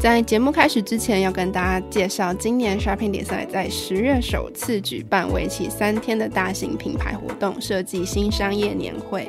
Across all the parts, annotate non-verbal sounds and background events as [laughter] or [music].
在节目开始之前，要跟大家介绍，今年 Shopping 比赛在十月首次举办为期三天的大型品牌活动——设计新商业年会。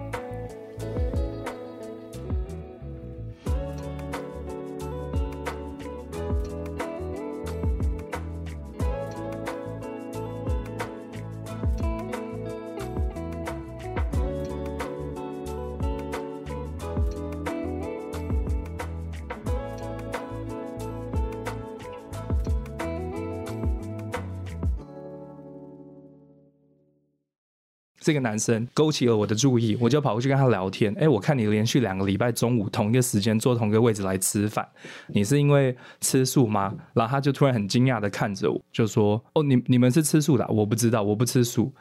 这个男生勾起了我的注意，我就跑过去跟他聊天。哎，我看你连续两个礼拜中午同一个时间坐同一个位置来吃饭，你是因为吃素吗？然后他就突然很惊讶的看着我，就说：“哦，你你们是吃素的？我不知道，我不吃素。”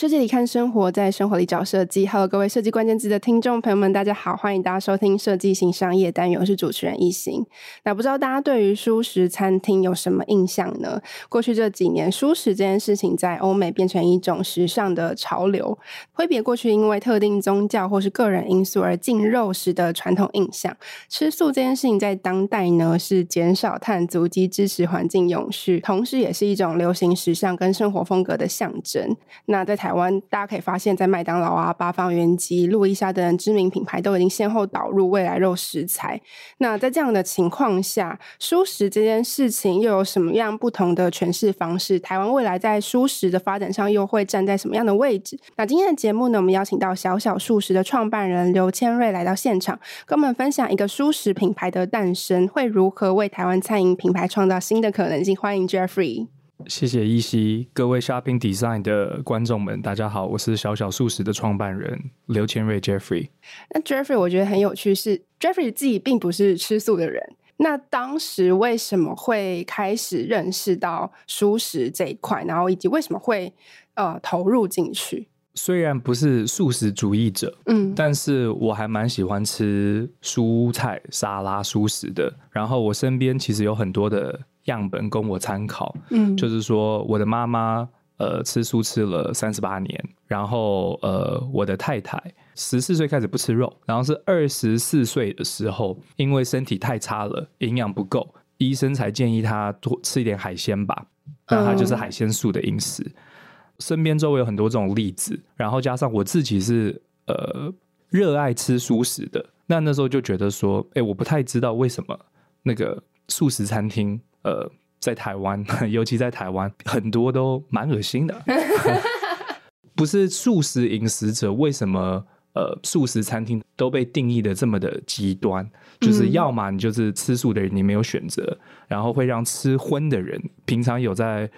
设计里看生活，在生活里找设计。Hello，各位设计关键字的听众朋友们，大家好，欢迎大家收听设计型商业单元，我是主持人一行。那不知道大家对于蔬食餐厅有什么印象呢？过去这几年，蔬食这件事情在欧美变成一种时尚的潮流，挥别过去因为特定宗教或是个人因素而禁肉食的传统印象。吃素这件事情在当代呢，是减少碳足迹、支持环境永续，同时也是一种流行时尚跟生活风格的象征。那在台台湾，大家可以发现，在麦当劳啊、八方云集、路易莎等知名品牌都已经先后导入未来肉食材。那在这样的情况下，蔬食这件事情又有什么样不同的诠释方式？台湾未来在蔬食的发展上又会站在什么样的位置？那今天的节目呢，我们邀请到小小素食的创办人刘千瑞来到现场，跟我们分享一个蔬食品牌的诞生会如何为台湾餐饮品牌创造新的可能性。欢迎 Jeffrey。谢谢依稀，各位 Shopping Design 的观众们，大家好，我是小小素食的创办人刘千瑞 Jeffrey。那 Jeffrey 我觉得很有趣是，是 Jeffrey 自己并不是吃素的人，那当时为什么会开始认识到素食这一块，然后以及为什么会呃投入进去？虽然不是素食主义者，嗯，但是我还蛮喜欢吃蔬菜沙拉素食的。然后我身边其实有很多的。样本供我参考，嗯，就是说我的妈妈呃吃素吃了三十八年，然后呃我的太太十四岁开始不吃肉，然后是二十四岁的时候，因为身体太差了，营养不够，医生才建议她多吃一点海鲜吧，那她就是海鲜素的饮食。嗯、身边周围有很多这种例子，然后加上我自己是呃热爱吃素食的，那那时候就觉得说，哎，我不太知道为什么那个素食餐厅。呃，在台湾，[laughs] 尤其在台湾，很多都蛮恶心的。[laughs] 不是素食饮食者，为什么呃素食餐厅都被定义的这么的极端？就是要么你就是吃素的人，你没有选择，然后会让吃荤的人，平常有在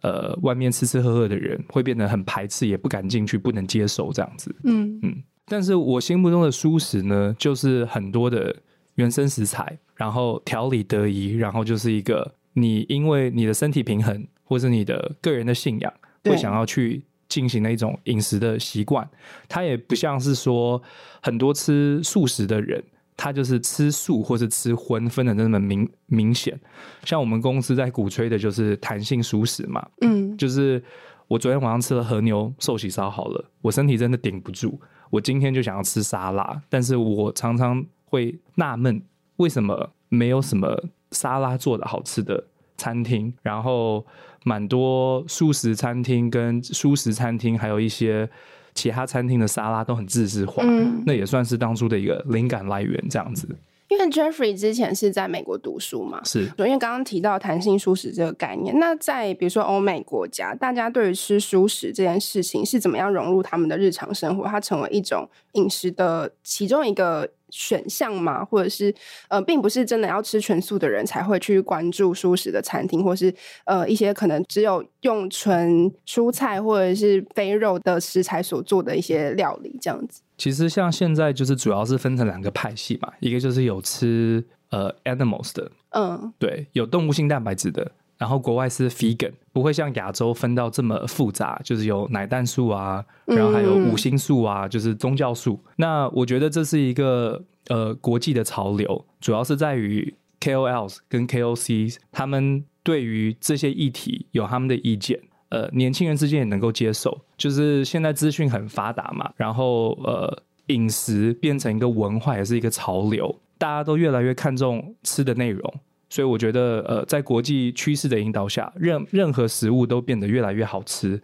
呃外面吃吃喝喝的人，会变得很排斥，也不敢进去，不能接受这样子。嗯嗯。但是我心目中的素食呢，就是很多的。原生食材，然后调理得宜，然后就是一个你因为你的身体平衡，或是你的个人的信仰，会想要去进行的一种饮食的习惯。它也不像是说很多吃素食的人，他就是吃素或是吃荤分的那么明明显。像我们公司在鼓吹的就是弹性熟食嘛，嗯，就是我昨天晚上吃了和牛寿喜烧好了，我身体真的顶不住，我今天就想要吃沙拉，但是我常常。会纳闷为什么没有什么沙拉做的好吃的餐厅，然后蛮多素食餐厅跟素食餐厅，还有一些其他餐厅的沙拉都很自制化，嗯，那也算是当初的一个灵感来源，这样子。因为 Jeffrey 之前是在美国读书嘛，是。因为刚刚提到弹性蔬食这个概念，那在比如说欧美国家，大家对于吃素食这件事情是怎么样融入他们的日常生活？它成为一种饮食的其中一个选项吗？或者是呃，并不是真的要吃全素的人才会去关注蔬食的餐厅，或是呃一些可能只有用纯蔬菜或者是非肉的食材所做的一些料理这样子。其实像现在就是主要是分成两个派系嘛，一个就是有吃呃 animals 的，嗯，对，有动物性蛋白质的，然后国外是 vegan，不会像亚洲分到这么复杂，就是有奶蛋素啊，然后还有五星素啊，就是宗教素。嗯、那我觉得这是一个呃国际的潮流，主要是在于 KOLs 跟 KOCs 他们对于这些议题有他们的意见。呃，年轻人之间也能够接受，就是现在资讯很发达嘛，然后呃，饮食变成一个文化，也是一个潮流，大家都越来越看重吃的内容，所以我觉得呃，在国际趋势的引导下，任任何食物都变得越来越好吃，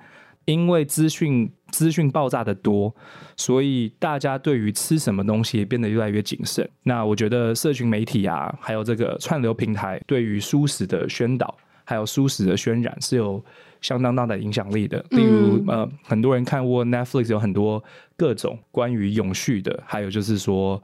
因为资讯资讯爆炸的多，所以大家对于吃什么东西变得越来越谨慎。那我觉得社群媒体啊，还有这个串流平台对于蔬食的宣导，还有蔬食的渲染是有。相当大的影响力的，例如呃，很多人看过 Netflix 有很多各种关于永续的，还有就是说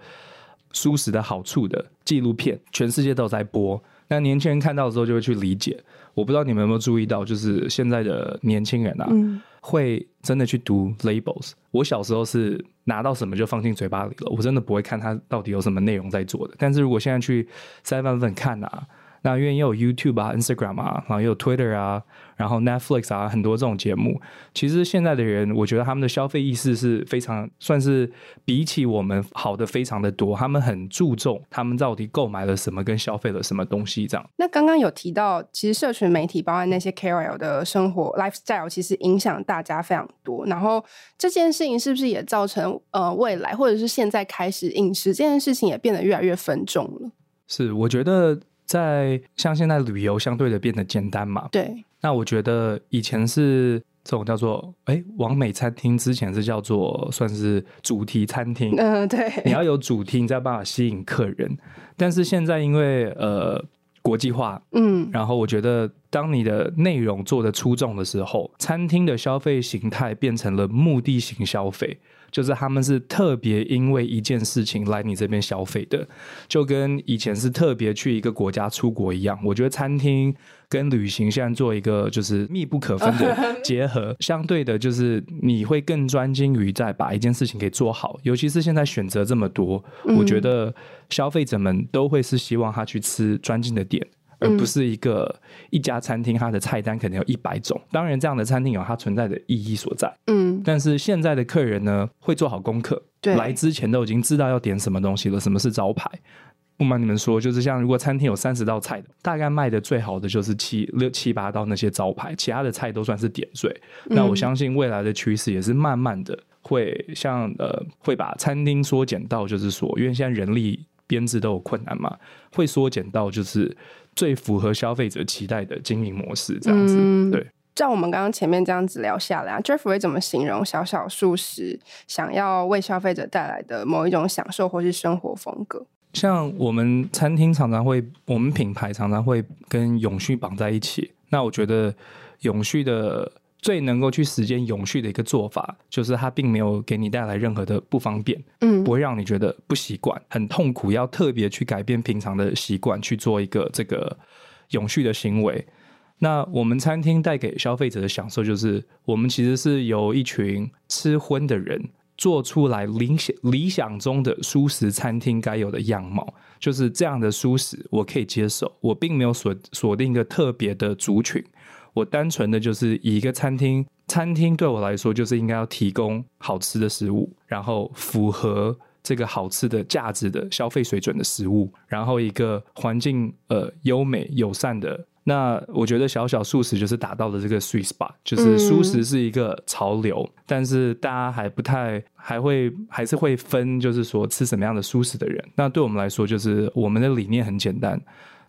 蔬食的好处的纪录片，全世界都在播。那年轻人看到的时候就会去理解。我不知道你们有没有注意到，就是现在的年轻人啊，嗯、会真的去读 labels。我小时候是拿到什么就放进嘴巴里了，我真的不会看它到底有什么内容在做的。但是如果现在去 Seven 看啊。那因为也有 YouTube 啊、Instagram 啊，然后也有 Twitter 啊，然后 Netflix 啊，很多这种节目。其实现在的人，我觉得他们的消费意识是非常，算是比起我们好的非常的多。他们很注重他们到底购买了什么，跟消费了什么东西这样。那刚刚有提到，其实社群媒体包含那些 KOL 的生活 lifestyle，其实影响大家非常多。然后这件事情是不是也造成呃未来或者是现在开始饮食这件事情也变得越来越分众了？是，我觉得。在像现在旅游相对的变得简单嘛？对。那我觉得以前是这种叫做哎，网美餐厅，之前是叫做算是主题餐厅。嗯、呃，对。你要有主题，你才有办法吸引客人。但是现在因为呃国际化，嗯，然后我觉得当你的内容做得出众的时候，餐厅的消费形态变成了目的型消费。就是他们是特别因为一件事情来你这边消费的，就跟以前是特别去一个国家出国一样。我觉得餐厅跟旅行现在做一个就是密不可分的 [laughs] 结合，相对的，就是你会更专精于在把一件事情给做好。尤其是现在选择这么多，我觉得消费者们都会是希望他去吃专精的店。而不是一个一家餐厅，它的菜单可能有一百种。当然，这样的餐厅有它存在的意义所在。嗯，但是现在的客人呢，会做好功课，对，来之前都已经知道要点什么东西了，什么是招牌。不瞒你们说，就是像如果餐厅有三十道菜的，大概卖的最好的就是七六七八道那些招牌，其他的菜都算是点缀。嗯。那我相信未来的趋势也是慢慢的会像呃，会把餐厅缩减到，就是说，因为现在人力编制都有困难嘛，会缩减到就是。最符合消费者期待的经营模式，这样子。嗯、对，照我们刚刚前面这样子聊下来啊，Jeff 会怎么形容小小素食想要为消费者带来的某一种享受或是生活风格？像我们餐厅常常会，我们品牌常常会跟永续绑在一起。那我觉得永续的。最能够去实践永续的一个做法，就是它并没有给你带来任何的不方便，嗯，不会让你觉得不习惯、很痛苦，要特别去改变平常的习惯去做一个这个永续的行为。那我们餐厅带给消费者的享受，就是我们其实是由一群吃荤的人做出来理想理想中的蔬食餐厅该有的样貌，就是这样的蔬食我可以接受，我并没有锁锁定一个特别的族群。我单纯的就是以一个餐厅，餐厅对我来说就是应该要提供好吃的食物，然后符合这个好吃的价值的消费水准的食物，然后一个环境呃优美友善的。那我觉得小小素食就是达到了这个 sweet spot，就是素食是一个潮流，嗯，但是大家还不太还会还是会分，就是说吃什么样的素食的人。那对我们来说，就是我们的理念很简单。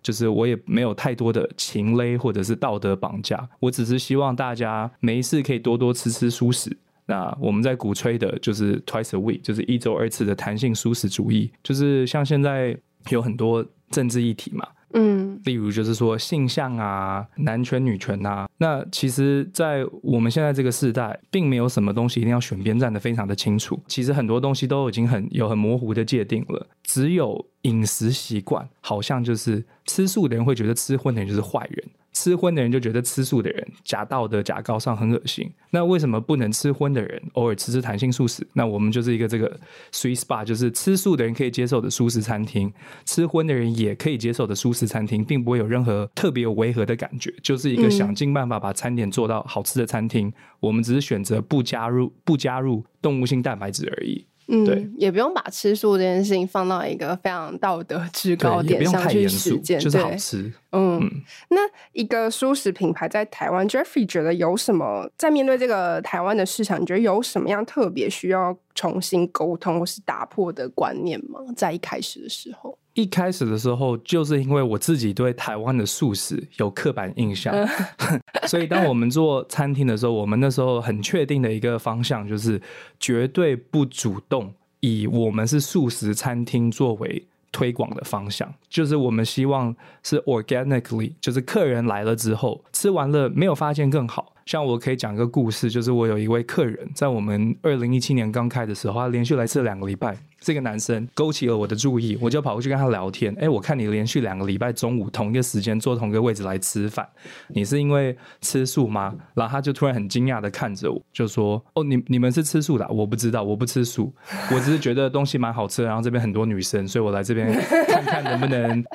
就是我也没有太多的情勒或者是道德绑架，我只是希望大家没事可以多多吃吃蔬食。那我们在鼓吹的就是 twice a week，就是一周二次的弹性蔬食主义，就是像现在有很多政治议题嘛。嗯，例如就是说性向啊、男权女权啊，那其实，在我们现在这个时代，并没有什么东西一定要选边站的非常的清楚。其实很多东西都已经很有很模糊的界定了，只有饮食习惯，好像就是吃素的人会觉得吃荤的人就是坏人。吃荤的人就觉得吃素的人假道德、假高尚，很恶心。那为什么不能吃荤的人偶尔吃吃弹性素食？那我们就是一个这个 sweet spot，就是吃素的人可以接受的素食餐厅，吃荤的人也可以接受的素食餐厅，并不会有任何特别有违和的感觉，就是一个想尽办法把餐点做到好吃的餐厅。嗯、我们只是选择不加入不加入动物性蛋白质而已。嗯，对，也不用把吃素这件事情放到一个非常道德制高点上去实践，就是好吃。嗯，嗯，那一个素食品牌在台湾，Jeffrey 觉得有什么在面对这个台湾的市场，你觉得有什么样特别需要重新沟通或是打破的观念吗？在一开始的时候。一开始的时候，就是因为我自己对台湾的素食有刻板印象，[laughs] 所以当我们做餐厅的时候，我们那时候很确定的一个方向就是绝对不主动以我们是素食餐厅作为推广的方向，就是我们希望是 organically，就是客人来了之后吃完了没有发现更好。像我可以讲一个故事，就是我有一位客人，在我们二零一七年刚开的时候，他连续来吃两个礼拜。这个男生勾起了我的注意，我就跑过去跟他聊天。哎，我看你连续两个礼拜中午同一个时间坐同一个位置来吃饭，你是因为吃素吗？然后他就突然很惊讶的看着我，就说：“哦，你你们是吃素的？我不知道，我不吃素，我只是觉得东西蛮好吃，然后这边很多女生，所以我来这边看看能不能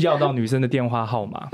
要到女生的电话号码。”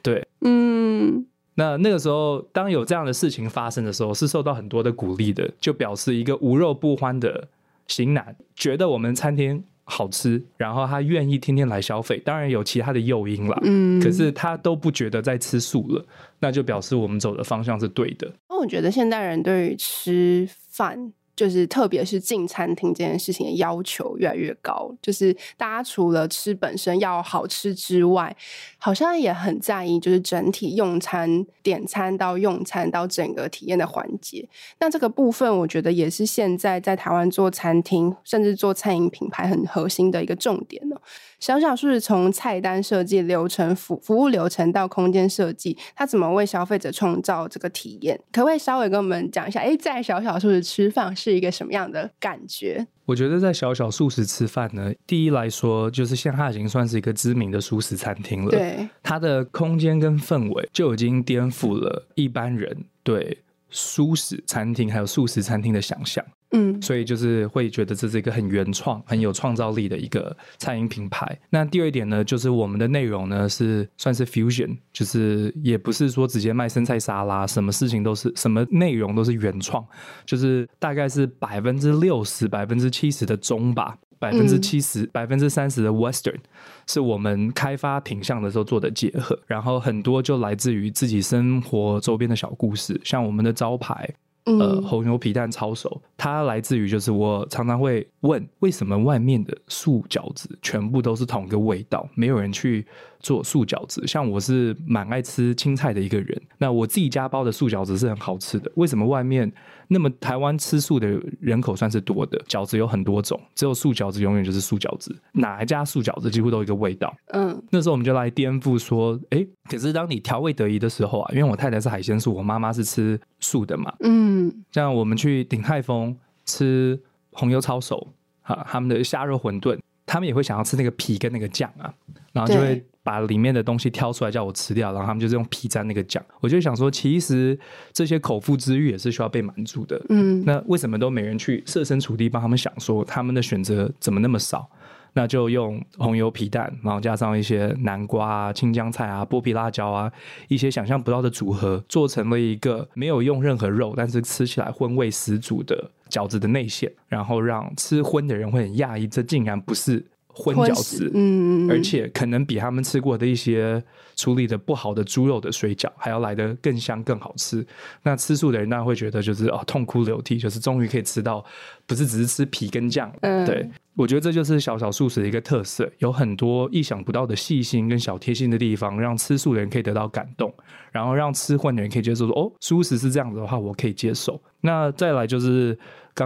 对，嗯。那那个时候，当有这样的事情发生的时候，是受到很多的鼓励的，就表示一个无肉不欢的型男觉得我们餐厅好吃，然后他愿意天天来消费。当然有其他的诱因啦，嗯，可是他都不觉得在吃素了，那就表示我们走的方向是对的。那我觉得现代人对于吃饭。就是特别是进餐厅这件事情的要求越来越高，就是大家除了吃本身要好吃之外，好像也很在意就是整体用餐、点餐到用餐到整个体验的环节。那这个部分，我觉得也是现在在台湾做餐厅甚至做餐饮品牌很核心的一个重点呢。小小素食从菜单设计、流程服服务流程到空间设计，它怎么为消费者创造这个体验？可不可以稍微跟我们讲一下？哎，在小小素食吃饭是一个什么样的感觉？我觉得在小小素食吃饭呢，第一来说，就是现在它已经算是一个知名的素食餐厅了。对，它的空间跟氛围就已经颠覆了一般人对素食餐厅还有素食餐厅的想象。嗯，所以就是会觉得这是一个很原创、很有创造力的一个餐饮品牌。那第二点呢，就是我们的内容呢是算是 fusion，就是也不是说直接卖生菜沙拉，什么事情都是什么内容都是原创，就是大概是百分之六十、百分之七十的中吧，百分之七十、百分之三十的 western，是我们开发品相的时候做的结合。然后很多就来自于自己生活周边的小故事，像我们的招牌。呃，红油皮蛋抄手，它来自于就是我常常会问，为什么外面的素饺子全部都是同一个味道，没有人去做素饺子？像我是蛮爱吃青菜的一个人，那我自己家包的素饺子是很好吃的，为什么外面？那么台湾吃素的人口算是多的，饺子有很多种，只有素饺子永远就是素饺子，哪一家素饺子几乎都一个味道。嗯，那时候我们就来颠覆说，哎，可是当你调味得宜的时候啊，因为我太太是海鲜素，我妈妈是吃素的嘛，嗯，像我们去鼎泰丰吃红油抄手，哈，他们的虾肉馄饨，他们也会想要吃那个皮跟那个酱啊，然后就会。把里面的东西挑出来叫我吃掉，然后他们就是用皮蘸那个酱。我就想说，其实这些口腹之欲也是需要被满足的。嗯，那为什么都没人去设身处地帮他们想说，他们的选择怎么那么少？那就用红油皮蛋，然后加上一些南瓜啊、青江菜啊、剥皮辣椒啊，一些想象不到的组合，做成了一个没有用任何肉，但是吃起来荤味十足的饺子的内馅，然后让吃荤的人会很讶异，这竟然不是。荤饺子，嗯，而且可能比他们吃过的一些处理的不好的猪肉的水饺还要来得更香更好吃。那吃素的人当然会觉得就是哦痛哭流涕，就是终于可以吃到不是只是吃皮跟酱。嗯，对，我觉得这就是小小素食的一个特色，有很多意想不到的细心跟小贴心的地方，让吃素的人可以得到感动，然后让吃荤的人可以接受说，哦，素食是这样子的话，我可以接受。那再来就是。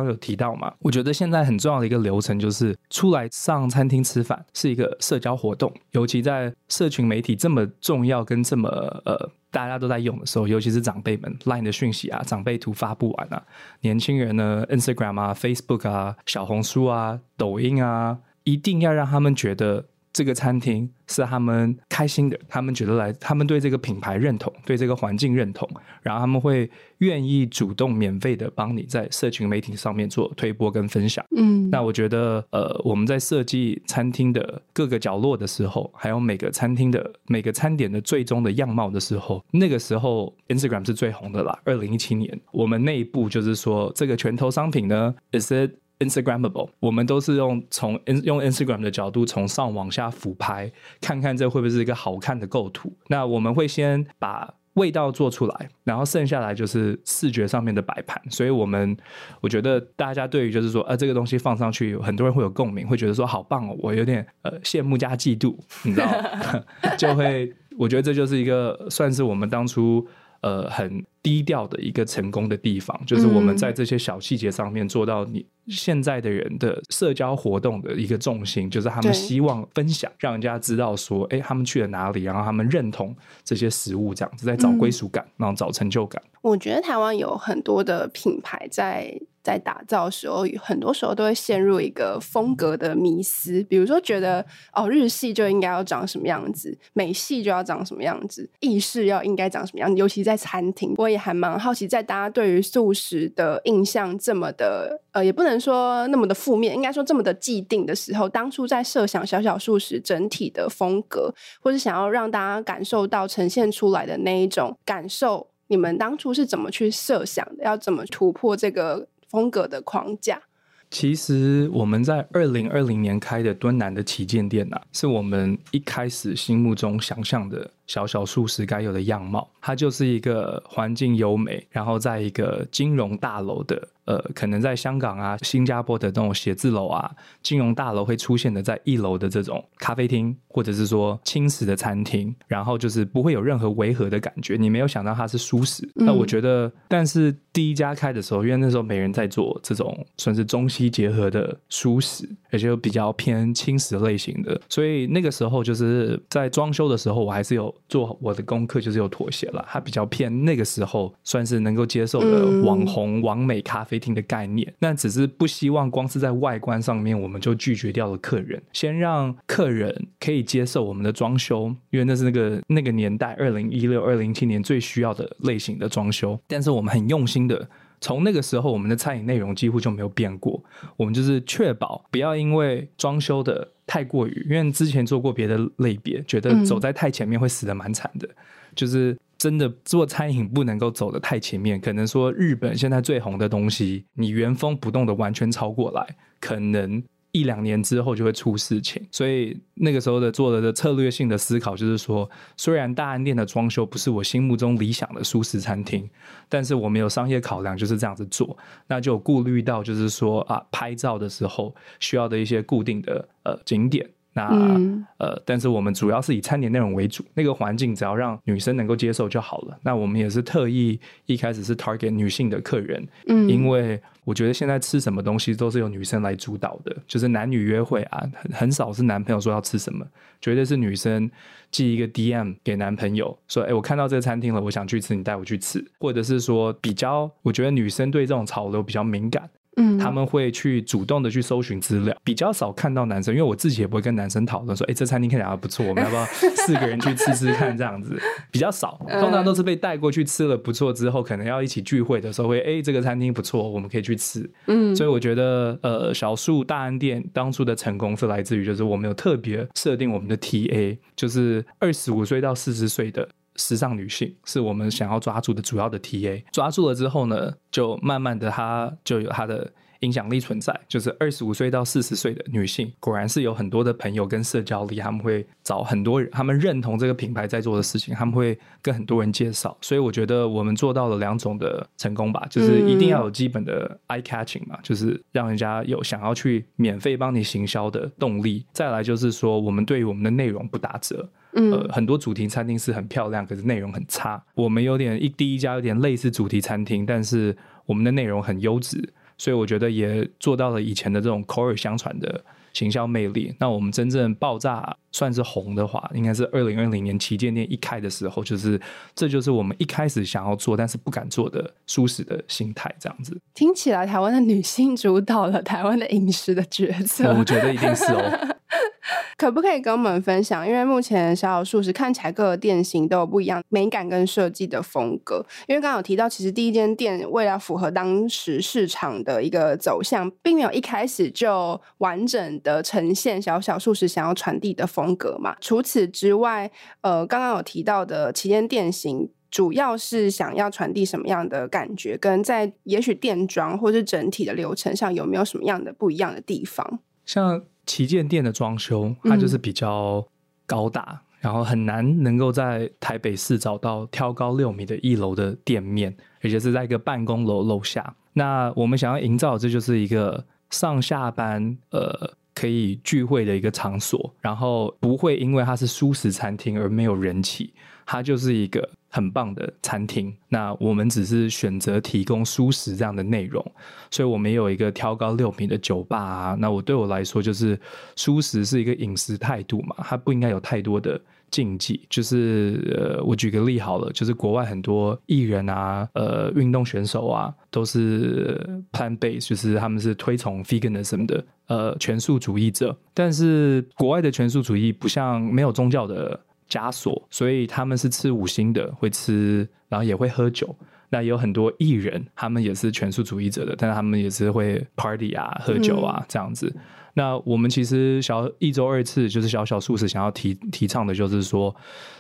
刚有提到嘛，我觉得现在很重要的一个流程就是出来上餐厅吃饭是一个社交活动，尤其在社群媒体这么重要跟这么呃大家都在用的时候，尤其是长辈们 Line 的讯息啊，长辈图发布完啊，年轻人呢 Instagram 啊、Facebook 啊、小红书啊、抖音啊，一定要让他们觉得。这个餐厅是他们开心的，他们觉得来，他们对这个品牌认同，对这个环境认同，然后他们会愿意主动免费的帮你在社群媒体上面做推播跟分享。嗯，那我觉得，呃，我们在设计餐厅的各个角落的时候，还有每个餐厅的每个餐点的最终的样貌的时候，那个时候 Instagram 是最红的啦。二零一七年，我们内部就是说，这个拳头商品呢，is it Instagramable，我们都是用从用 Instagram 的角度从上往下俯拍，看看这会不会是一个好看的构图。那我们会先把味道做出来，然后剩下来就是视觉上面的摆盘。所以，我们我觉得大家对于就是说，呃，这个东西放上去，很多人会有共鸣，会觉得说好棒哦，我有点呃羡慕加嫉妒，你知道，[laughs] 就会我觉得这就是一个算是我们当初。呃，很低调的一个成功的地方，就是我们在这些小细节上面做到你现在的人的社交活动的一个重心，就是他们希望分享，让人家知道说，哎，他们去了哪里，然后他们认同这些食物，这样子在找归属感，然后找成就感。我觉得台湾有很多的品牌在。在打造的时候，很多时候都会陷入一个风格的迷思，比如说觉得哦，日系就应该要长什么样子，美系就要长什么样子，意式要应该长什么样子。尤其在餐厅，我也还蛮好奇，在大家对于素食的印象这么的呃，也不能说那么的负面，应该说这么的既定的时候，当初在设想小小素食整体的风格，或是想要让大家感受到呈现出来的那一种感受，你们当初是怎么去设想的？要怎么突破这个？风格的框架，其实我们在二零二零年开的敦南的旗舰店呐、啊，是我们一开始心目中想象的小小素食该有的样貌。它就是一个环境优美，然后在一个金融大楼的。呃，可能在香港啊、新加坡的这种写字楼啊、金融大楼会出现的，在一楼的这种咖啡厅，或者是说轻食的餐厅，然后就是不会有任何违和的感觉。你没有想到它是舒适，那我觉得，但是第一家开的时候，因为那时候没人在做这种算是中西结合的舒适，而且又比较偏轻食类型的，所以那个时候就是在装修的时候，我还是有做我的功课，就是有妥协了。它比较偏那个时候算是能够接受的网红、网美咖啡。的概念，那只是不希望光是在外观上面我们就拒绝掉了客人，先让客人可以接受我们的装修，因为那是那个那个年代二零一六、二零一七年最需要的类型的装修。但是我们很用心的，从那个时候我们的餐饮内容几乎就没有变过，我们就是确保不要因为装修的太过于，因为之前做过别的类别，觉得走在太前面会死的蛮惨的，就是。真的做餐饮不能够走得太前面，可能说日本现在最红的东西，你原封不动的完全超过来，可能一两年之后就会出事情。所以那个时候的做的策略性的思考就是说，虽然大安店的装修不是我心目中理想的舒适餐厅，但是我们有商业考量就是这样子做，那就顾虑到就是说啊，拍照的时候需要的一些固定的呃景点。那、嗯、呃，但是我们主要是以餐点内容为主，那个环境只要让女生能够接受就好了。那我们也是特意一开始是 target 女性的客人，嗯，因为我觉得现在吃什么东西都是由女生来主导的，就是男女约会啊，很很少是男朋友说要吃什么，绝对是女生寄一个 DM 给男朋友说，哎，我看到这个餐厅了，我想去吃，你带我去吃，或者是说比较，我觉得女生对这种潮流比较敏感。嗯，他们会去主动的去搜寻资料，比较少看到男生，因为我自己也不会跟男生讨论说，哎，这餐厅看起来还不错，我们 [laughs] 要不要四个人去吃吃看？这样子比较少，[laughs] 通常都是被带过去吃了不错之后，可能要一起聚会的时候会，哎，这个餐厅不错，我们可以去吃。嗯，所以我觉得，呃，小树大安店当初的成功是来自于，就是我们有特别设定我们的 TA，就是二十五岁到四十岁的。时尚女性是我们想要抓住的主要的 TA，抓住了之后呢，就慢慢的它就有它的影响力存在，就是二十五岁到四十岁的女性，果然是有很多的朋友跟社交力，他们会找很多人，他们认同这个品牌在做的事情，他们会跟很多人介绍。所以我觉得我们做到了两种的成功吧，就是一定要有基本的 eye catching 嘛，就是让人家有想要去免费帮你行销的动力。再来就是说，我们对于我们的内容不打折。呃，很多主题餐厅是很漂亮，可是内容很差。我们有点一第一家有点类似主题餐厅，但是我们的内容很优质。所以我觉得也做到了以前的这种口耳相传的行销魅力。那我们真正爆炸算是红的话，应该是二零二零年旗舰店一开的时候，就是这就是我们一开始想要做但是不敢做的舒适的心态，这样子。听起来台湾的女性主导了台湾的饮食的角色，我觉得一定是哦。[laughs] 可不可以跟我们分享？因为目前小小素食看起来各个店型都有不一样美感跟设计的风格。因为刚刚有提到，其实第一间店为了符合当时市场的一个走向，并没有一开始就完整的呈现小小素食想要传递的风格嘛。除此之外，呃，刚刚有提到的旗舰店型，主要是想要传递什么样的感觉？跟在也许店装或是整体的流程上，有没有什么样的不一样的地方？像。旗舰店的装修，它就是比较高大，嗯，然后很难能够在台北市找到挑高六米的一楼的店面，而且是在一个办公楼楼下。那我们想要营造的，这就是一个上下班呃可以聚会的一个场所，然后不会因为它是舒食餐厅而没有人气，它就是一个。很棒的餐厅，那我们只是选择提供蔬食这样的内容，所以我们有一个挑高六米的酒吧。那我对我来说，就是蔬食是一个饮食态度嘛，它不应该有太多的禁忌。就是呃，我举个例好了，就是国外很多艺人啊，呃，运动选手啊，都是 plant base，就是他们是推崇 veganism 的，呃，全素主义者。但是国外的全素主义不像没有宗教的。枷锁，所以他们是吃五星的，会吃，然后也会喝酒。那有很多艺人，他们也是全素主义者的，但是他们也是会 party 啊、喝酒啊、嗯、这样子。那我们其实小一周二次，就是小小素食想要提提倡的，就是说，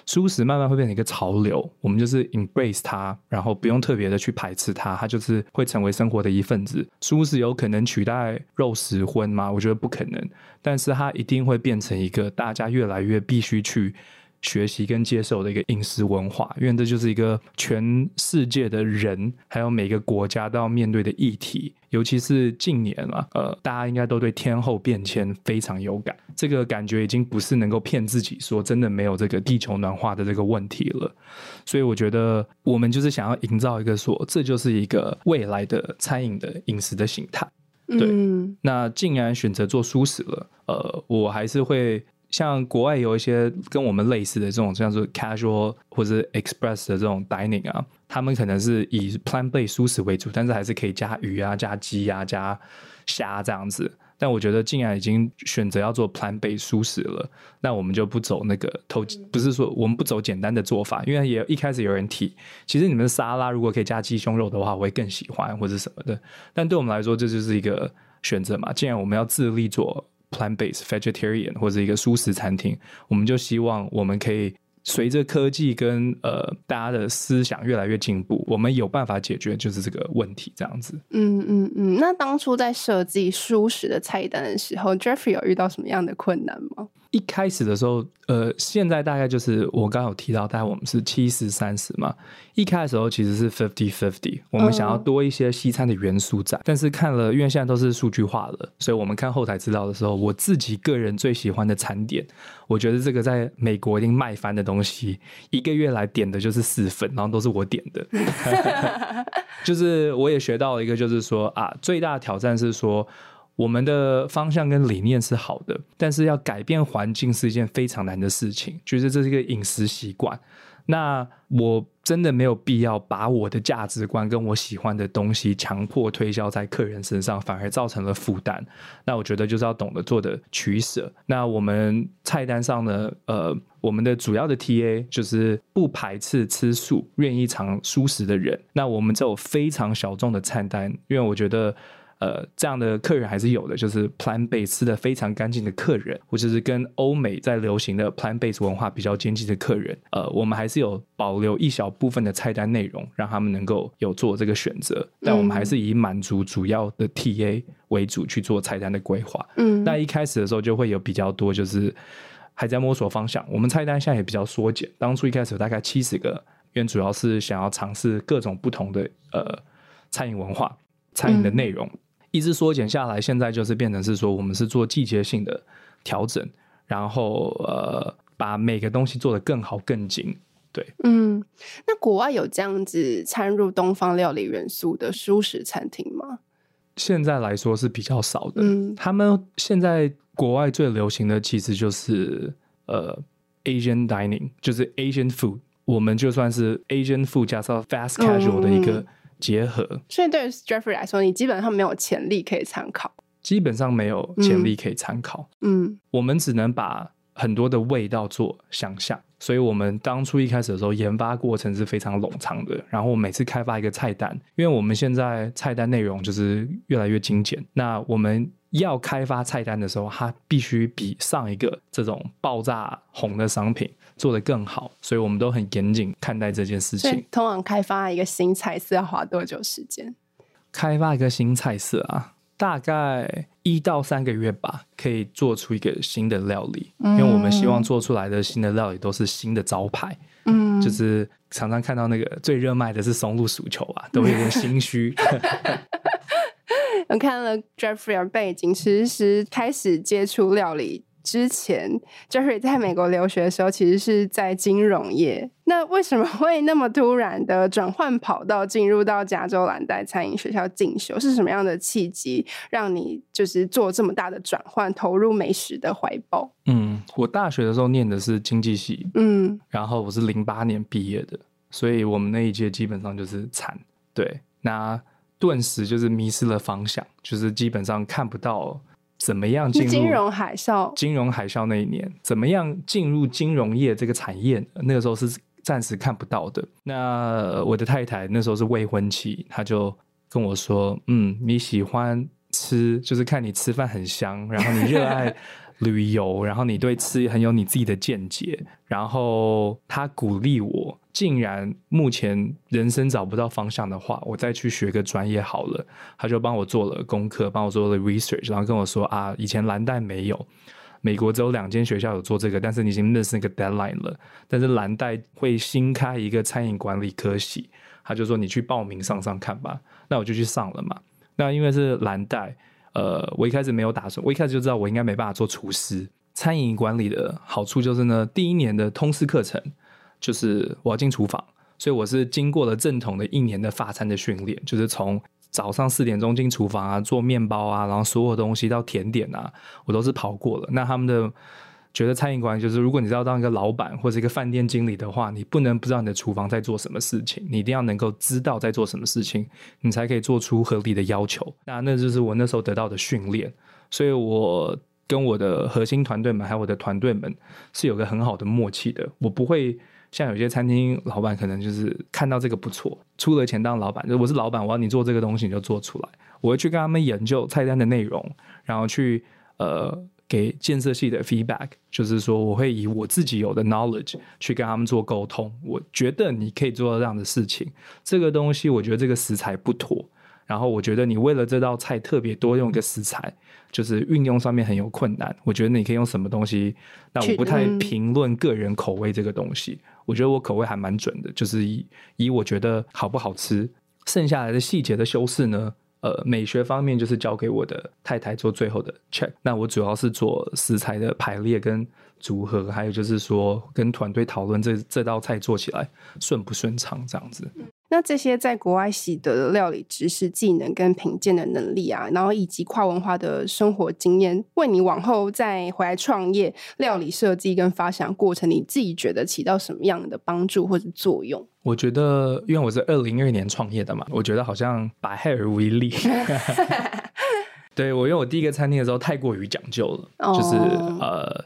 素食慢慢会变成一个潮流，我们就是 embrace 它，然后不用特别的去排斥它，它就是会成为生活的一份子。素食有可能取代肉食荤吗？我觉得不可能，但是它一定会变成一个大家越来越必须去。学习跟接受的一个饮食文化，因为这就是一个全世界的人，还有每个国家都要面对的议题。尤其是近年了，呃，大家应该都对天候变迁非常有感。这个感觉已经不是能够骗自己说真的没有这个地球暖化的这个问题了。所以我觉得我们就是想要营造一个说，这就是一个未来的餐饮的饮食的形态。对，嗯、那既然选择做蔬食了，呃，我还是会。像国外有一些跟我们类似的这种，像是 casual 或者 express 的这种 dining 啊，他们可能是以 plan-based 素食为主，但是还是可以加鱼啊、加鸡啊、加虾这样子。但我觉得，既然已经选择要做 plan-based 素食了，那我们就不走那个投，不是说我们不走简单的做法，因为也一开始有人提，其实你们的沙拉如果可以加鸡胸肉的话，我会更喜欢或者什么的。但对我们来说，这就是一个选择嘛。既然我们要自立做。Plant-based vegetarian 或者一个素食餐厅，我们就希望我们可以随着科技跟呃大家的思想越来越进步，我们有办法解决就是这个问题这样子。嗯嗯嗯。那当初在设计素食的菜单的时候，Jeffrey 有遇到什么样的困难吗？一开始的时候，呃，现在大概就是我刚刚有提到，大概我们是七十三十嘛。一开始的时候其实是 fifty fifty，我们想要多一些西餐的元素在。但是看了，因为现在都是数据化了，所以我们看后台资料的时候，我自己个人最喜欢的餐点，我觉得这个在美国已经卖翻的东西，一个月来点的就是四份，然后都是我点的。[laughs] 就是我也学到了一个，就是说啊，最大的挑战是说。我们的方向跟理念是好的，但是要改变环境是一件非常难的事情。就是这是一个饮食习惯，那我真的没有必要把我的价值观跟我喜欢的东西强迫推销在客人身上，反而造成了负担。那我觉得就是要懂得做的取舍。那我们菜单上呢，呃，我们的主要的 TA 就是不排斥吃素、愿意尝素食的人。那我们这有非常小众的菜单，因为我觉得。呃，这样的客人还是有的，就是 plant base 吃的非常干净的客人，或者是跟欧美在流行的 plant base 文化比较接近的客人，呃，我们还是有保留一小部分的菜单内容，让他们能够有做这个选择，但我们还是以满足主要的 TA 为主去做菜单的规划。嗯，那一开始的时候就会有比较多，就是还在摸索方向。我们菜单现在也比较缩减，当初一开始有大概七十个，因为主要是想要尝试各种不同的呃餐饮文化、餐饮的内容。嗯一直缩减下来，现在就是变成是说，我们是做季节性的调整，然后呃，把每个东西做得更好、更精。对，嗯，那国外有这样子掺入东方料理元素的蔬食餐厅吗？现在来说是比较少的。嗯，他们现在国外最流行的其实就是呃，Asian dining，就是 Asian food。我们就算是 Asian food 加上 fast casual 的一个。嗯结合，所以对于 Jeffrey 来说，你基本上没有潜力可以参考。基本上没有潜力可以参考。嗯，我们只能把很多的味道做想象。所以我们当初一开始的时候，研发过程是非常冗长的。然后我每次开发一个菜单，因为我们现在菜单内容就是越来越精简。那我们要开发菜单的时候，它必须比上一个这种爆炸红的商品。做得更好，所以我们都很严谨看待这件事情。通常开发一个新菜色要花多久时间？开发一个新菜色啊，大概一到三个月吧，可以做出一个新的料理。嗯。因为我们希望做出来的新的料理都是新的招牌。嗯，就是常常看到那个最热卖的是松露薯球啊，[laughs] 都会有点心虚。我看了 Jeffrey 的背景，其实开始接触料理。之前 Jeffrey 在美国留学的时候，其实是在金融业。那为什么会那么突然的转换跑道，进入到加州蓝带餐饮学校进修？是什么样的契机让你就是做这么大的转换，投入美食的怀抱？嗯，我大学的时候念的是经济系，嗯，然后我是零八年毕业的，所以我们那一届基本上就是惨，对，那顿时就是迷失了方向，就是基本上看不到。怎么样进入金融海啸？金融海啸那一年，怎么样进入金融业这个产业？那个时候是暂时看不到的。那我的太太那时候是未婚妻，她就跟我说：“嗯，你喜欢吃，就是看你吃饭很香，然后你热爱。”旅游，然后你对吃很有你自己的见解，然后他鼓励我，竟然目前人生找不到方向的话，我再去学个专业好了。他就帮我做了功课，帮我做了 research，然后跟我说啊，以前蓝带没有，美国只有两间学校有做这个，但是你已经 miss 那个 deadline 了。但是蓝带会新开一个餐饮管理科系，他就说你去报名上上看吧。那我就去上了嘛。那因为是蓝带。呃，我一开始没有打算，我一开始就知道我应该没办法做厨师。餐饮管理的好处就是呢，第一年的通识课程就是我要进厨房，所以我是经过了正统的一年的法餐的训练，就是从早上四点钟进厨房啊，做面包啊，然后所有东西到甜点啊，我都是跑过了。那他们的。觉得餐饮管理就是，如果你是要当一个老板或者一个饭店经理的话，你不能不知道你的厨房在做什么事情，你一定要能够知道在做什么事情，你才可以做出合理的要求。那那就是我那时候得到的训练，所以我跟我的核心团队们还有我的团队们是有个很好的默契的。我不会像有些餐厅老板可能就是看到这个不错，出了钱当老板，就是我是老板，我要你做这个东西你就做出来。我会去跟他们研究菜单的内容，然后去呃。给建设系的 feedback，就是说我会以我自己有的 knowledge 去跟他们做沟通。我觉得你可以做到这样的事情，这个东西我觉得这个食材不妥。然后我觉得你为了这道菜特别多用一个食材，就是运用上面很有困难。我觉得你可以用什么东西？但我不太评论个人口味这个东西。我觉得我口味还蛮准的，就是以以我觉得好不好吃，剩下来的细节的修饰呢？呃，美学方面就是交给我的太太做最后的 check。那我主要是做食材的排列跟组合，还有就是说跟团队讨论这这道菜做起来顺不顺畅这样子。那这些在国外习得的料理知识、技能跟品鉴的能力啊，然后以及跨文化的生活经验，为你往后再回来创业料理设计跟发想过程，你自己觉得起到什么样的帮助或者作用？我觉得，因为我是二零二一年创业的嘛，我觉得好像百害而无一利。[laughs] [laughs] 对，我因为我第一个餐厅的时候太过于讲究了，oh. 就是呃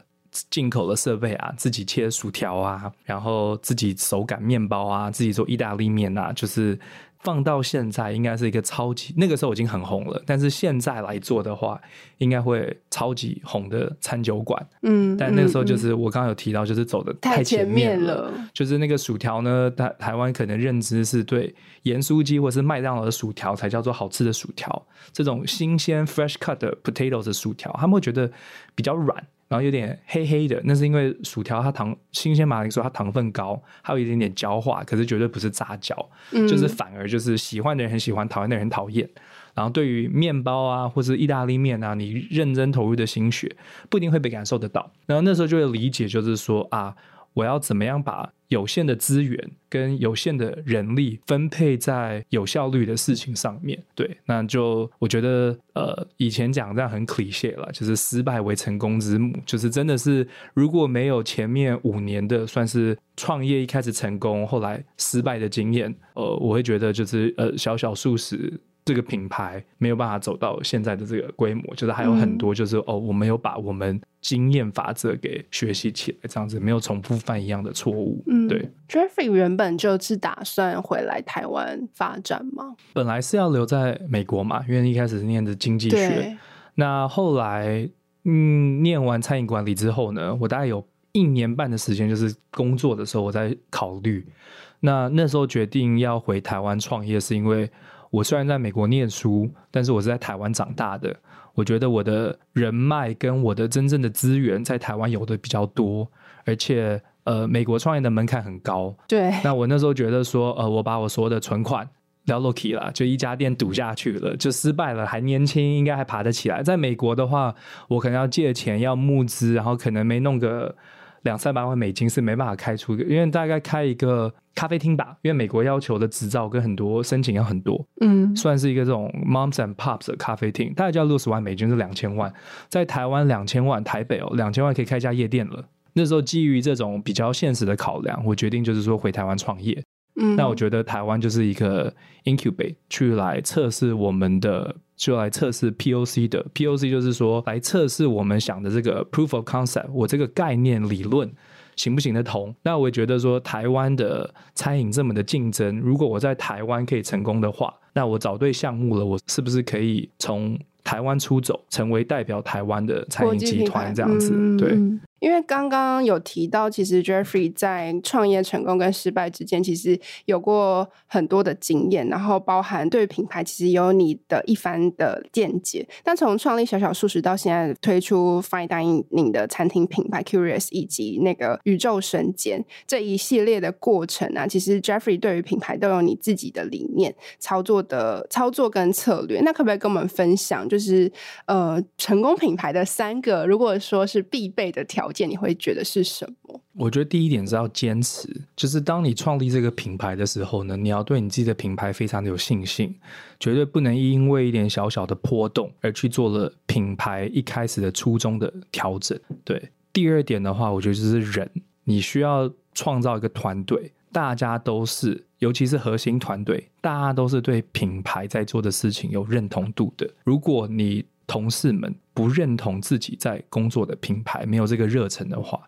进口的设备啊，自己切薯条啊，然后自己手擀面包啊，自己做意大利面啊，就是放到现在应该是一个超级，那个时候已经很红了，但是现在来做的话，应该会超级红的餐酒馆。嗯，但那个时候就是我刚刚有提到，就是走的太前面了。就是那个薯条呢，台台湾可能认知是对盐酥鸡或是麦当劳的薯条才叫做好吃的薯条，这种新鲜 fresh cut 的 potatoes 的薯条，他们会觉得比较软。然后有点黑黑的，那是因为薯条它糖新鲜马铃薯它糖分高，还有一点点焦化，可是绝对不是炸焦，嗯、就是反而就是喜欢的人很喜欢，讨厌的人很讨厌。然后对于面包啊，或是意大利面啊，你认真投入的心血不一定会被感受得到。然后那时候就会理解，就是说啊。我要怎么样把有限的资源跟有限的人力分配在有效率的事情上面？对，那就我觉得，呃，以前讲这样很 cliché 了，就是失败为成功之母，就是真的是如果没有前面五年的算是创业一开始成功，后来失败的经验，呃，我会觉得就是呃小小数十。这个品牌没有办法走到现在的这个规模，就是还有很多，就是、嗯、哦，我没有把我们经验法则给学习起来，这样子没有重复犯一样的错误。嗯，对。Jeffrey 原本就是打算回来台湾发展吗？本来是要留在美国嘛，因为一开始是念的经济学。那后来，嗯，念完餐饮管理之后呢，我大概有一年半的时间，就是工作的时候我在考虑。那那时候决定要回台湾创业，是因为。我虽然在美国念书，但是我是在台湾长大的。我觉得我的人脉跟我的真正的资源在台湾有的比较多，而且呃，美国创业的门槛很高。对。那我那时候觉得说，呃，我把我所有的存款了落去了，就一家店赌下去了，就失败了。还年轻，应该还爬得起来。在美国的话，我可能要借钱，要募资，然后可能没弄个。两三百万美金是没办法开出的，因为大概开一个咖啡厅吧，因为美国要求的执照跟很多申请要很多，嗯，算是一个这种 moms and pops 的咖啡厅，大概就要六十万美金，是两千万，在台湾两千万，台北哦两千万可以开一家夜店了。那时候基于这种比较现实的考量，我决定就是说回台湾创业。嗯，那我觉得台湾就是一个 incubate 去来测试我们的。就来测试 POC 的 POC，就是说来测试我们想的这个 proof of concept，我这个概念理论行不行得通？那我也觉得说台湾的餐饮这么的竞争，如果我在台湾可以成功的话，那我找对项目了，我是不是可以从台湾出走，成为代表台湾的餐饮集团这样子？嗯、对。因为刚刚有提到，其实 Jeffrey 在创业成功跟失败之间，其实有过很多的经验，然后包含对品牌其实有你的一番的见解。但从创立小小素食到现在推出 Fine Dining 的餐厅品牌 Curious 以及那个宇宙神间这一系列的过程啊，其实 Jeffrey 对于品牌都有你自己的理念、操作的操作跟策略。那可不可以跟我们分享，就是呃成功品牌的三个，如果说是必备的条件？你会觉得是什么？我觉得第一点是要坚持，就是当你创立这个品牌的时候呢，你要对你自己的品牌非常的有信心，绝对不能因为一点小小的波动而去做了品牌一开始的初衷的调整。对，第二点的话，我觉得就是人，你需要创造一个团队，大家都是，尤其是核心团队，大家都是对品牌在做的事情有认同度的。如果你同事们不认同自己在工作的品牌，没有这个热忱的话，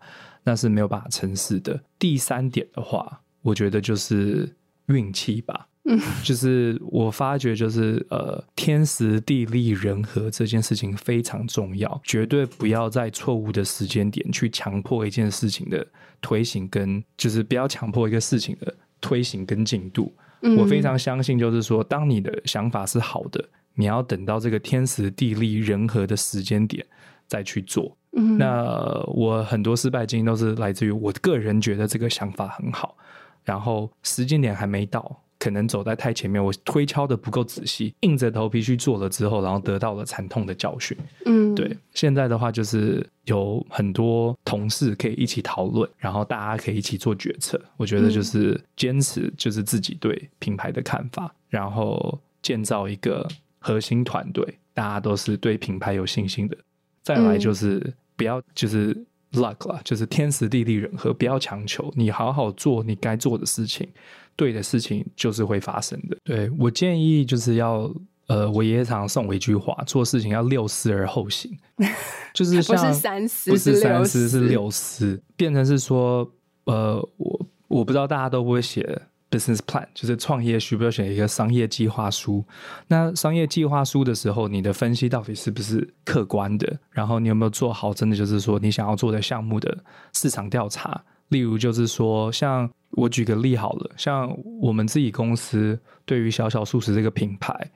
那是没有办法成事的。第三点的话，我觉得就是运气吧。嗯，就是我发觉，就是呃，天时地利人和这件事情非常重要，绝对不要在错误的时间点去强迫一件事情的推行，跟就是不要强迫一个事情的推行跟进度。嗯，我非常相信，就是说，当你的想法是好的。你要等到这个天时地利人和的时间点再去做。嗯，那我很多失败经验都是来自于我个人觉得这个想法很好，然后时间点还没到，可能走在太前面，我推敲的不够仔细，硬着头皮去做了之后，然后得到了惨痛的教训。嗯，对。现在的话就是有很多同事可以一起讨论，然后大家可以一起做决策。我觉得就是坚持，就是自己对品牌的看法，然后建造一个。核心团队，大家都是对品牌有信心的。再来就是不要就是 luck 了，就是天时地利人和，不要强求。你好好做你该做的事情，对的事情就是会发生的。对，我建议就是要呃，我爷爷常常送我一句话：做事情要六思而后行，[laughs] 就是像不是三思，不是三思是六思，变成是说呃，我我不知道大家都不会写。Business plan，就是创业需不需要写一个商业计划书？那商业计划书的时候，你的分析到底是不是客观的？然后你有没有做好真的就是说你想要做的项目的市场调查？例如就是说，像我举个例好了，像我们自己公司对于小小素食这个品牌。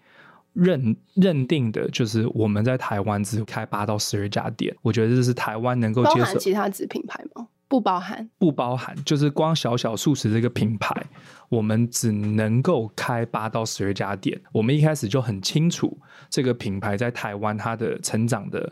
认认定的就是我们在台湾只开八到十二家店，我觉得这是台湾能够接受。其他子品牌吗？不包含，不包含，就是光小小素食这个品牌，我们只能够开八到十二家店。我们一开始就很清楚这个品牌在台湾它的成长的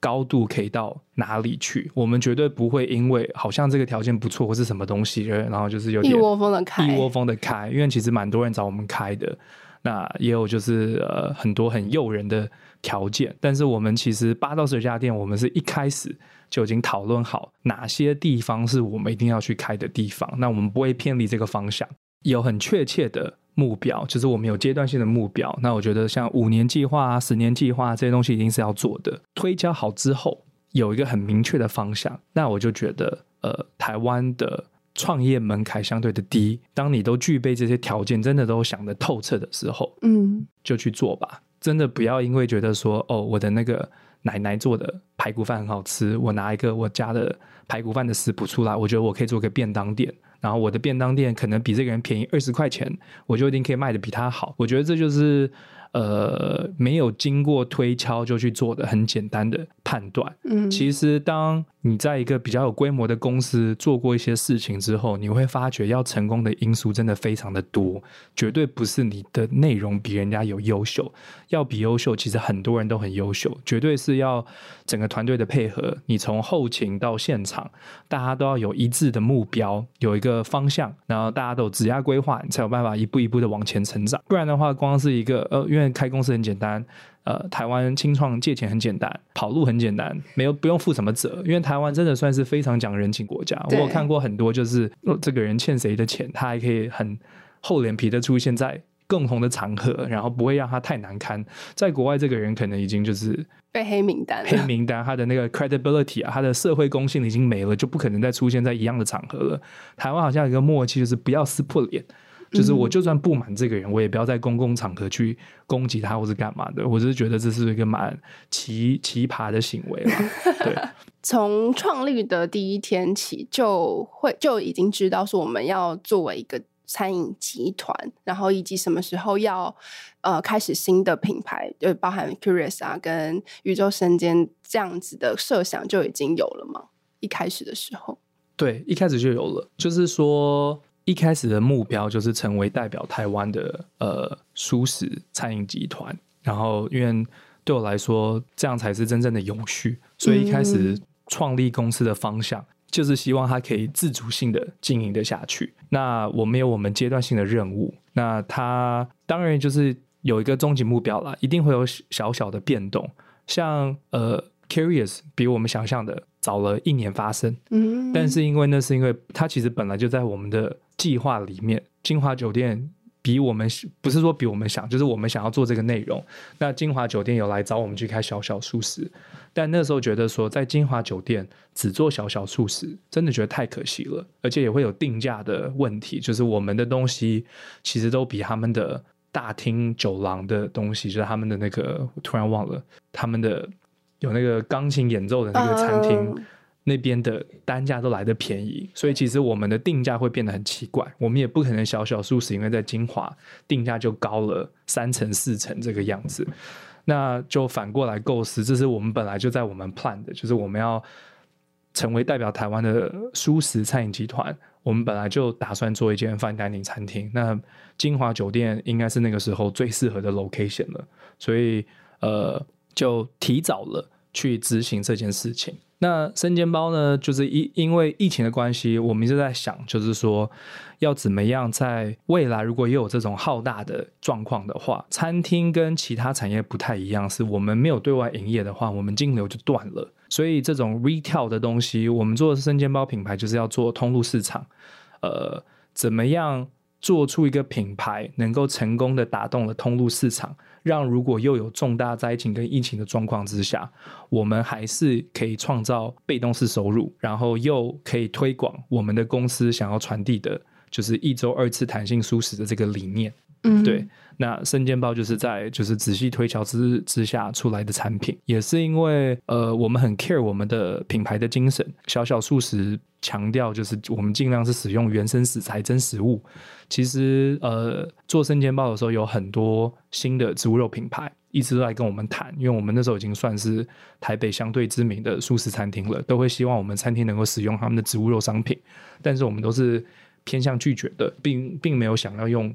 高度可以到哪里去，我们绝对不会因为好像这个条件不错或是什么东西，然后就是有点一窝蜂的开，一窝蜂的开，因为其实蛮多人找我们开的。那也有就是呃很多很诱人的条件，但是我们其实八到十家店，我们是一开始就已经讨论好哪些地方是我们一定要去开的地方。那我们不会偏离这个方向，有很确切的目标，就是我们有阶段性的目标。那我觉得像五年计划啊、十年计划这些东西一定是要做的。推敲好之后，有一个很明确的方向，那我就觉得呃台湾的。创业门槛相对的低，当你都具备这些条件，真的都想得透彻的时候，嗯，就去做吧。真的不要因为觉得说，哦，我的那个奶奶做的排骨饭很好吃，我拿一个我家的排骨饭的食谱出来，我觉得我可以做个便当店，然后我的便当店可能比这个人便宜二十块钱，我就一定可以卖得比他好。我觉得这就是。呃，没有经过推敲就去做的很简单的判断。嗯，其实当你在一个比较有规模的公司做过一些事情之后，你会发觉要成功的因素真的非常的多，绝对不是你的内容比人家有优秀，要比优秀，其实很多人都很优秀，绝对是要整个团队的配合，你从后勤到现场，大家都要有一致的目标，有一个方向，然后大家都有职业规划，你才有办法一步一步的往前成长。不然的话，光是一个呃，因为开公司很简单，呃，台湾清创借钱很简单，跑路很简单，没有不用负什么责，因为台湾真的算是非常讲人情国家。我有看过很多，就是这个人欠谁的钱，他还可以很厚脸皮的出现在共同的场合，然后不会让他太难堪。在国外，这个人可能已经就是被黑名单，黑名单，他的那个 credibility 啊，他的社会公信已经没了，就不可能再出现在一样的场合了。台湾好像有一个默契，就是不要撕破脸。就是我就算不满这个人，我也不要在公共场合去攻击他或是干嘛的。我只是觉得这是一个蛮奇奇葩的行为了。[laughs] 对，从创立的第一天起，就会就已经知道说我们要作为一个餐饮集团，然后以及什么时候要呃开始新的品牌，就包含 Curious 啊跟宇宙生煎这样子的设想就已经有了吗？一开始的时候，对，一开始就有了，就是说。一开始的目标就是成为代表台湾的呃舒适餐饮集团，然后因为对我来说这样才是真正的永续，所以一开始创立公司的方向就是希望它可以自主性的经营的下去。那我们有我们阶段性的任务，那它当然就是有一个终极目标啦，一定会有小小的变动，像呃。Curious 比我们想象的早了一年发生，嗯，但是因为那是因为它其实本来就在我们的计划里面。金华酒店比我们不是说比我们想，就是我们想要做这个内容。那金华酒店有来找我们去开小小素食，但那时候觉得说在金华酒店只做小小素食，真的觉得太可惜了，而且也会有定价的问题，就是我们的东西其实都比他们的大厅酒廊的东西，就是他们的那个，我突然忘了他们的。有那个钢琴演奏的那个餐厅那边的单价都来得便宜，所以其实我们的定价会变得很奇怪。我们也不可能小小素食，因为在金华定价就高了三成四成这个样子。那就反过来构思，这是我们本来就在我们 plan 的，就是我们要成为代表台湾的蔬食餐饮集团。我们本来就打算做一间 fine dining 餐厅，那金华酒店应该是那个时候最适合的 location 了，所以呃，就提早了。去执行这件事情。那生煎包呢？就是因因为疫情的关系，我们一直在想，就是说要怎么样在未来，如果也有这种浩大的状况的话，餐厅跟其他产业不太一样，是我们没有对外营业的话，我们金流就断了。所以这种 retail 的东西，我们做的生煎包品牌，就是要做通路市场。呃，怎么样做出一个品牌，能够成功的打动了通路市场？让如果又有重大灾情跟疫情的状况之下，我们还是可以创造被动式收入，然后又可以推广我们的公司想要传递的就是一周二次弹性舒适的这个理念。嗯，对。那生煎包就是在就是仔细推敲之之下出来的产品，也是因为呃我们很 care 我们的品牌的精神，小小素食强调就是我们尽量是使用原生食材真食物。其实呃做生煎包的时候有很多新的植物肉品牌一直都来跟我们谈，因为我们那时候已经算是台北相对知名的素食餐厅了，都会希望我们餐厅能够使用他们的植物肉商品，但是我们都是偏向拒绝的，并并没有想要用。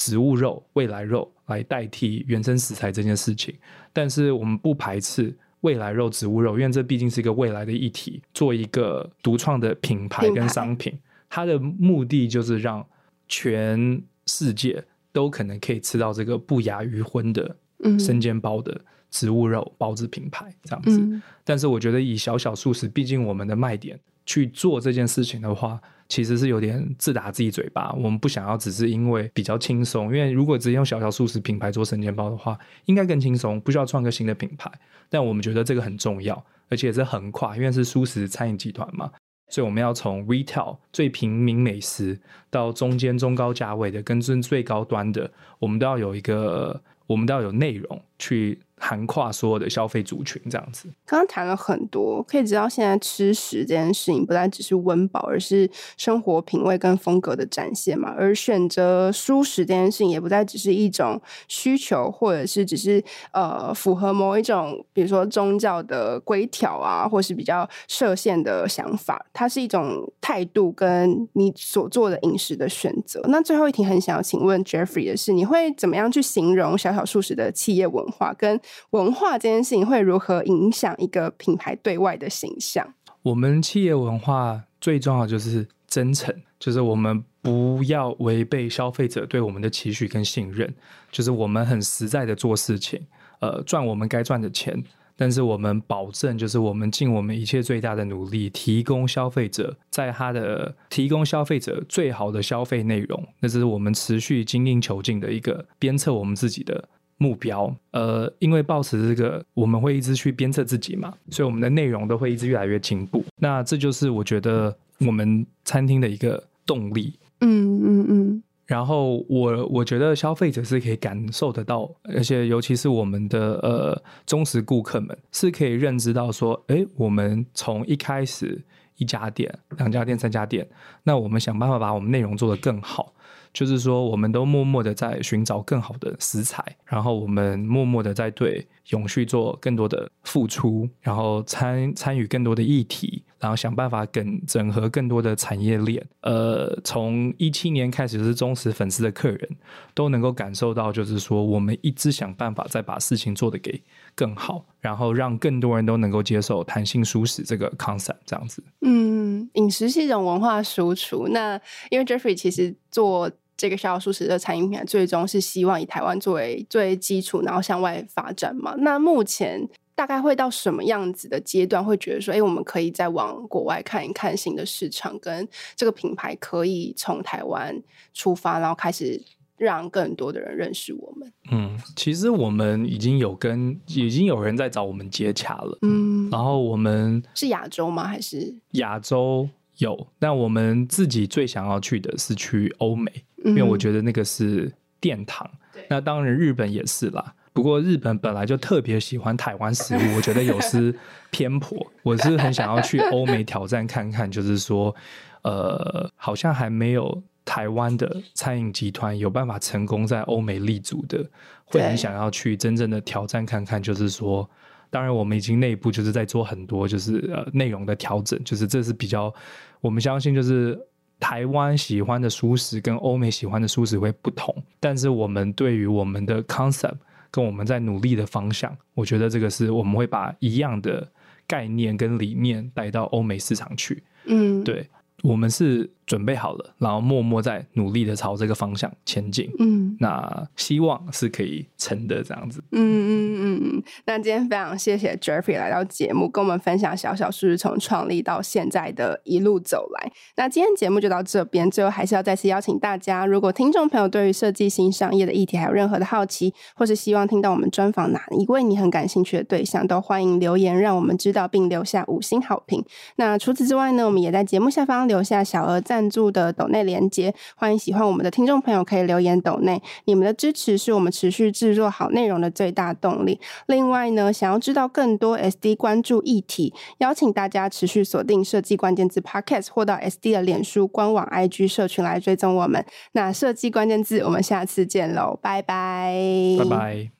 植物肉、未来肉来代替原生食材这件事情，但是我们不排斥未来肉、植物肉，因为这毕竟是一个未来的议题。做一个独创的品牌跟商品，品它的目的就是让全世界都可能可以吃到这个不亚于荤的生煎包的植物肉包子品牌这样子。嗯、但是我觉得以小小素食，毕竟我们的卖点去做这件事情的话。其实是有点自打自己嘴巴。我们不想要只是因为比较轻松，因为如果直接用小小素食品牌做生煎包的话，应该更轻松，不需要创个新的品牌。但我们觉得这个很重要，而且是横跨，因为是素食餐饮集团嘛，所以我们要从 retail 最平民美食到中间中高价位的，跟最最高端的，我们都要有一个，我们都要有内容去。涵跨所有的消费族群，这样子。刚刚谈了很多，可以知道现在吃食这件事情不再只是温饱，而是生活品味跟风格的展现嘛。而选择蔬食这件事情，也不再只是一种需求，或者是只是呃符合某一种，比如说宗教的规条啊，或是比较设限的想法。它是一种态度，跟你所做的饮食的选择。那最后一题，很想要请问 Jeffrey 的是，你会怎么样去形容小小素食的企业文化跟？文化这件事情会如何影响一个品牌对外的形象？我们企业文化最重要就是真诚，就是我们不要违背消费者对我们的期许跟信任，就是我们很实在的做事情，呃，赚我们该赚的钱，但是我们保证，就是我们尽我们一切最大的努力，提供消费者在他的提供消费者最好的消费内容，那这是我们持续精益求精的一个鞭策我们自己的。目标，呃，因为保持这个，我们会一直去鞭策自己嘛，所以我们的内容都会一直越来越进步。那这就是我觉得我们餐厅的一个动力。嗯嗯嗯。然后我我觉得消费者是可以感受得到，而且尤其是我们的呃忠实顾客们是可以认知到说，哎，我们从一开始一家店、两家店、三家店，那我们想办法把我们内容做得更好。就是说，我们都默默的在寻找更好的食材，然后我们默默的在对永续做更多的付出，然后参参与更多的议题，然后想办法跟整合更多的产业链。呃，从一七年开始是忠实粉丝的客人，都能够感受到，就是说我们一直想办法再把事情做得给更好，然后让更多人都能够接受弹性蔬食这个 concept 这样子。嗯，饮食是一种文化输出。那因为 Jeffrey 其实做。这个小小素食的餐饮品牌，最终是希望以台湾作为最基础，然后向外发展嘛。那目前大概会到什么样子的阶段，会觉得说，哎，我们可以再往国外看一看新的市场，跟这个品牌可以从台湾出发，然后开始让更多的人认识我们。嗯，其实我们已经有跟已经有人在找我们接洽了。嗯，然后我们是亚洲吗？还是亚洲有？但我们自己最想要去的是去欧美。因为我觉得那个是殿堂，嗯、那当然日本也是啦。不过日本本来就特别喜欢台湾食物，我觉得有失 [laughs] 偏颇。我是很想要去欧美挑战看看，就是说，呃，好像还没有台湾的餐饮集团有办法成功在欧美立足的，会很想要去真正的挑战看看。就是说，当然我们已经内部就是在做很多就是呃内容的调整，就是这是比较我们相信就是。台湾喜欢的蔬食跟欧美喜欢的蔬食会不同，但是我们对于我们的 concept 跟我们在努力的方向，我觉得这个是我们会把一样的概念跟理念带到欧美市场去。嗯，对。我们是准备好了，然后默默在努力的朝这个方向前进。嗯，那希望是可以成的这样子。嗯嗯嗯嗯。那今天非常谢谢 Jeffrey 来到节目，跟我们分享小小素食从创立到现在的一路走来。那今天节目就到这边，最后还是要再次邀请大家，如果听众朋友对于设计新商业的议题还有任何的好奇，或是希望听到我们专访哪一位你很感兴趣的对象，都欢迎留言让我们知道，并留下五星好评。那除此之外呢，我们也在节目下方。留下小额赞助的抖内连接。欢迎喜欢我们的听众朋友可以留言抖内，你们的支持是我们持续制作好内容的最大动力。另外呢，想要知道更多 SD 关注议题，邀请大家持续锁定设计关键字 Podcast 或到 SD 的脸书官网 IG 社群来追踪我们。那设计关键字，我们下次见喽，拜拜，拜拜。